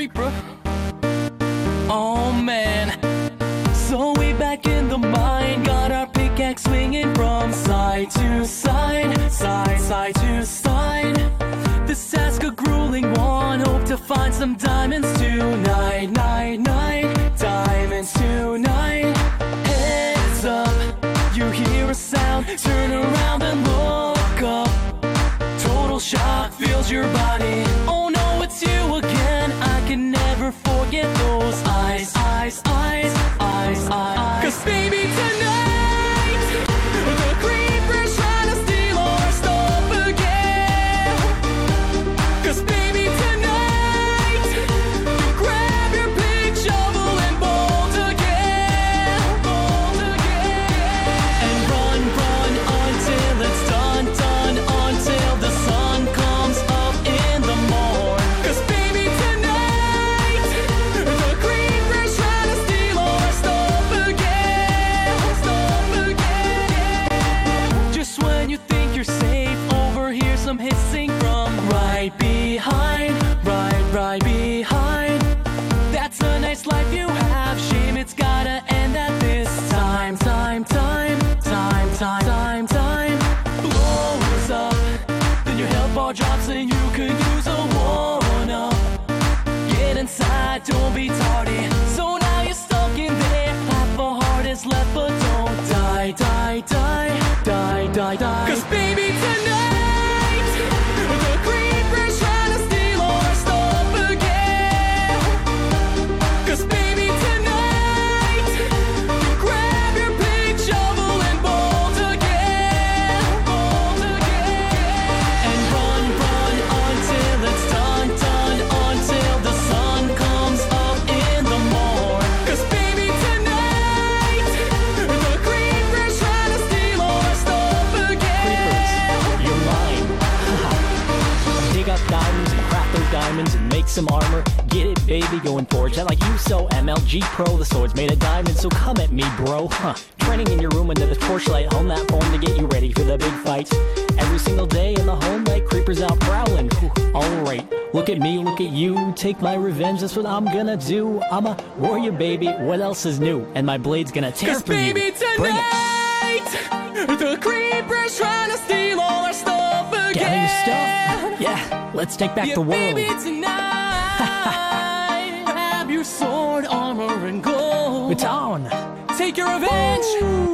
creeper. Oh man. So we back in the mine, got our pickaxe swinging from side to side, side, side to side. This task a grueling one, hope to find some diamonds tonight, night, night, diamonds tonight. Heads up, you hear a sound, turn around and look up. Total shock fills your body. Some from right behind, right, right behind. That's a nice life you have. Shame it's gotta end at this time, time, time, time, time, time, time. Blows up, then your health bar drops and you could use a one up. Get inside, don't be tardy. So now you're stuck in there. Half a heart is left, but don't die, die, die, die, die, die. Cause baby, tonight, some armor. Get it, baby, going forge. I like you so MLG Pro. The sword's made of diamonds, so come at me, bro. Huh. Training in your room under the torchlight, hone that form to get you ready for the big fights. Every single day in the home light, creepers out prowling. Alright, look at me, look at you. Take my revenge, that's what I'm gonna do. I'm a warrior, baby. What else is new? And my blade's gonna tear through you. baby, Bring it. tonight, the creeper's trying to steal all our stuff again. Gather your stuff. Yeah, let's take back Yeah, the world. baby, tonight, grab your sword, armor, and gold. It's on. Take your revenge. Oh.